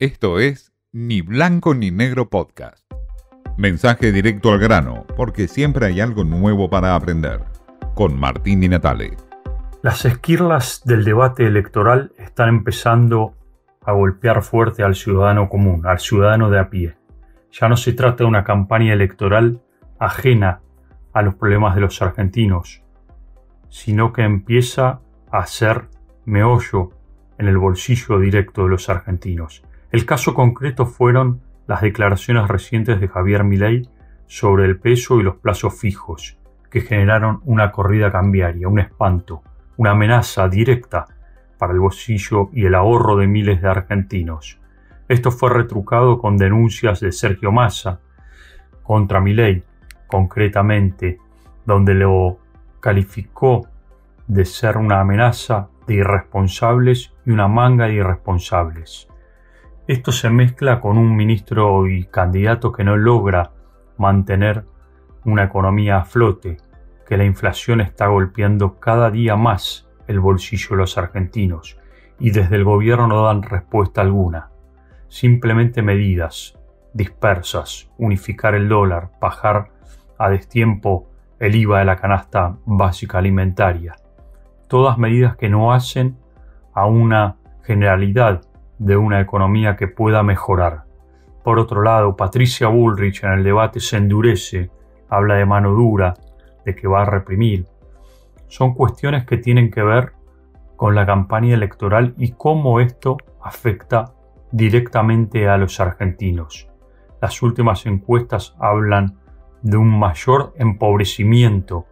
Esto es Ni Blanco ni Negro Podcast. Mensaje directo al grano, porque siempre hay algo nuevo para aprender. Con Martín Di Natale. Las esquirlas del debate electoral están empezando a golpear fuerte al ciudadano común, al ciudadano de a pie. Ya no se trata de una campaña electoral ajena a los problemas de los argentinos, sino que empieza a ser meollo en el bolsillo directo de los argentinos. El caso concreto fueron las declaraciones recientes de Javier Milei sobre el peso y los plazos fijos, que generaron una corrida cambiaria, un espanto, una amenaza directa para el bolsillo y el ahorro de miles de argentinos. Esto fue retrucado con denuncias de Sergio Massa contra Milei, concretamente, donde lo calificó de ser una amenaza de irresponsables y una manga de irresponsables. Esto se mezcla con un ministro y candidato que no logra mantener una economía a flote, que la inflación está golpeando cada día más el bolsillo de los argentinos y desde el gobierno no dan respuesta alguna. Simplemente medidas dispersas, unificar el dólar, bajar a destiempo el IVA de la canasta básica alimentaria. Todas medidas que no hacen a una generalidad de una economía que pueda mejorar. Por otro lado, Patricia Bullrich en el debate se endurece, habla de mano dura, de que va a reprimir. Son cuestiones que tienen que ver con la campaña electoral y cómo esto afecta directamente a los argentinos. Las últimas encuestas hablan de un mayor empobrecimiento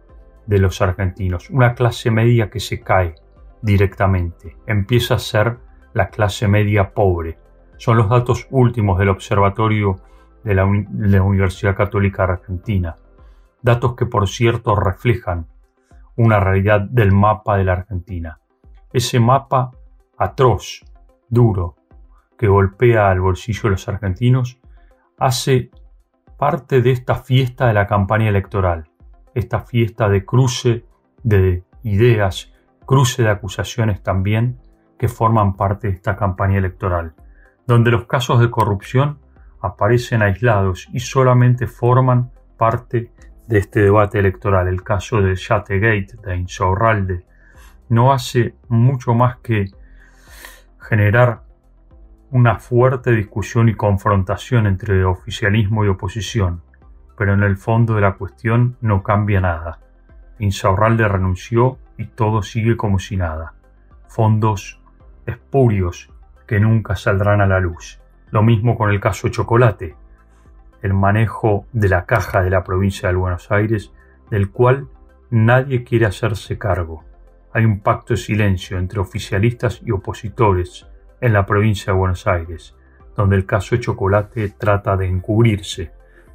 de los argentinos, una clase media que se cae directamente, empieza a ser la clase media pobre. Son los datos últimos del Observatorio de la, Universidad Católica Argentina. Datos que por cierto reflejan una realidad del mapa de la Argentina. Ese mapa atroz, duro, que golpea al bolsillo de los argentinos, hace parte de esta fiesta de la campaña electoral, esta fiesta de cruce de ideas, cruce de acusaciones también, que forman parte de esta campaña electoral, donde los casos de corrupción aparecen aislados y solamente forman parte de este debate electoral. El caso de Yategate, de Insaurralde, no hace mucho más que generar una fuerte discusión y confrontación entre oficialismo y oposición, pero en el fondo de la cuestión no cambia nada. Insaurralde renunció y todo sigue como si nada. Fondos espurios que nunca saldrán a la luz. Lo mismo con el caso Chocolate, el manejo de la caja de la provincia de Buenos Aires, del cual nadie quiere hacerse cargo. Hay un pacto de silencio entre oficialistas y opositores en la provincia de Buenos Aires, donde el caso Chocolate trata de encubrirse,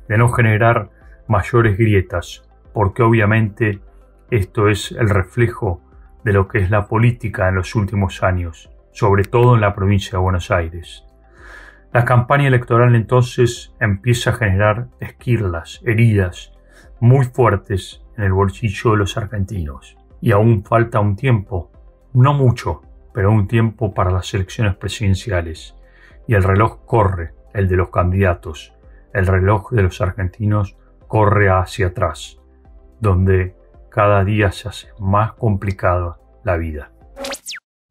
de no generar mayores grietas, porque obviamente esto es el reflejo de lo que es la política en los últimos años sobre todo en la provincia de Buenos Aires. La campaña electoral entonces empieza a generar esquirlas, heridas muy fuertes en el bolsillo de los argentinos. Y aún falta un tiempo, no mucho, pero un tiempo para las elecciones presidenciales. Y el reloj corre, el de los candidatos. El reloj de los argentinos corre hacia atrás, donde cada día se hace más complicada la vida.